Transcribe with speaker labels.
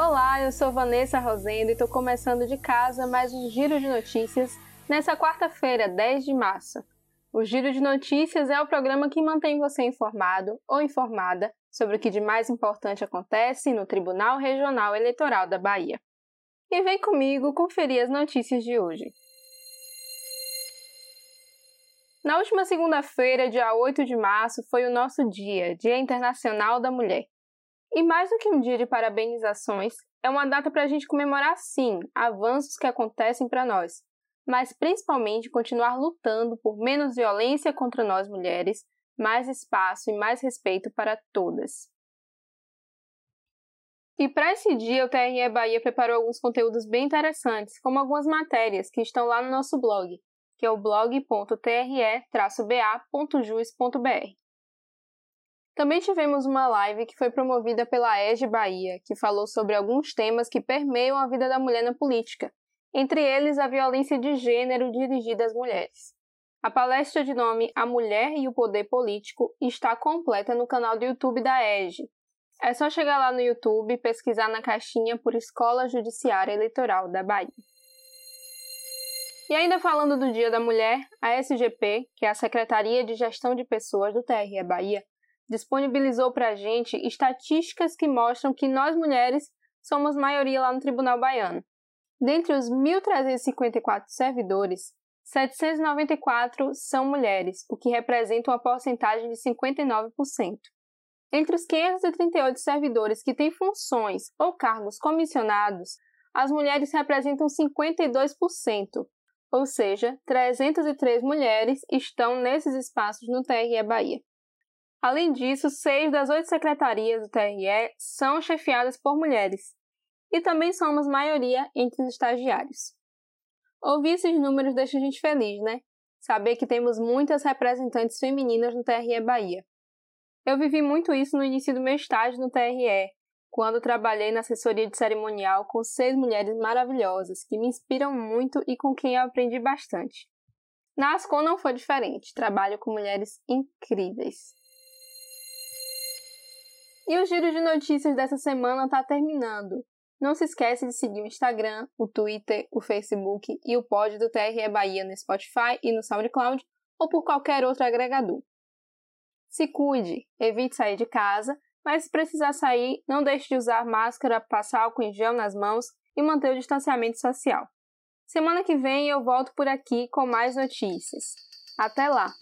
Speaker 1: Olá, eu sou Vanessa Rosendo e estou começando de casa mais um Giro de Notícias nessa quarta-feira, 10 de março. O Giro de Notícias é o programa que mantém você informado ou informada sobre o que de mais importante acontece no Tribunal Regional Eleitoral da Bahia. E vem comigo conferir as notícias de hoje. Na última segunda-feira, dia 8 de março, foi o nosso dia, Dia Internacional da Mulher. E mais do que um dia de parabenizações, é uma data para a gente comemorar, sim, avanços que acontecem para nós, mas principalmente continuar lutando por menos violência contra nós mulheres, mais espaço e mais respeito para todas. E para esse dia, o TRE Bahia preparou alguns conteúdos bem interessantes, como algumas matérias que estão lá no nosso blog, que é o blog.tre-ba.jus.br. Também tivemos uma live que foi promovida pela EGE Bahia, que falou sobre alguns temas que permeiam a vida da mulher na política, entre eles a violência de gênero dirigida às mulheres. A palestra de nome A Mulher e o Poder Político está completa no canal do YouTube da EGE. É só chegar lá no YouTube e pesquisar na caixinha por Escola Judiciária Eleitoral da Bahia. E ainda falando do Dia da Mulher, a SGP, que é a Secretaria de Gestão de Pessoas do TRE Bahia, disponibilizou para a gente estatísticas que mostram que nós mulheres somos maioria lá no Tribunal Baiano. Dentre os 1.354 servidores, 794 são mulheres, o que representa uma porcentagem de 59%. Entre os 538 servidores que têm funções ou cargos comissionados, as mulheres representam 52%, ou seja, 303 mulheres estão nesses espaços no TRE Bahia. Além disso, seis das oito secretarias do TRE são chefiadas por mulheres, e também somos maioria entre os estagiários. Ouvir esses números deixa a gente feliz, né? Saber que temos muitas representantes femininas no TRE Bahia. Eu vivi muito isso no início do meu estágio no TRE, quando trabalhei na assessoria de cerimonial com seis mulheres maravilhosas que me inspiram muito e com quem eu aprendi bastante. Na Ascom não foi diferente, trabalho com mulheres incríveis. E o giro de notícias dessa semana está terminando. Não se esquece de seguir o Instagram, o Twitter, o Facebook e o pod do TRE Bahia no Spotify e no SoundCloud ou por qualquer outro agregador. Se cuide, evite sair de casa, mas se precisar sair, não deixe de usar máscara, passar álcool em gel nas mãos e manter o distanciamento social. Semana que vem eu volto por aqui com mais notícias. Até lá!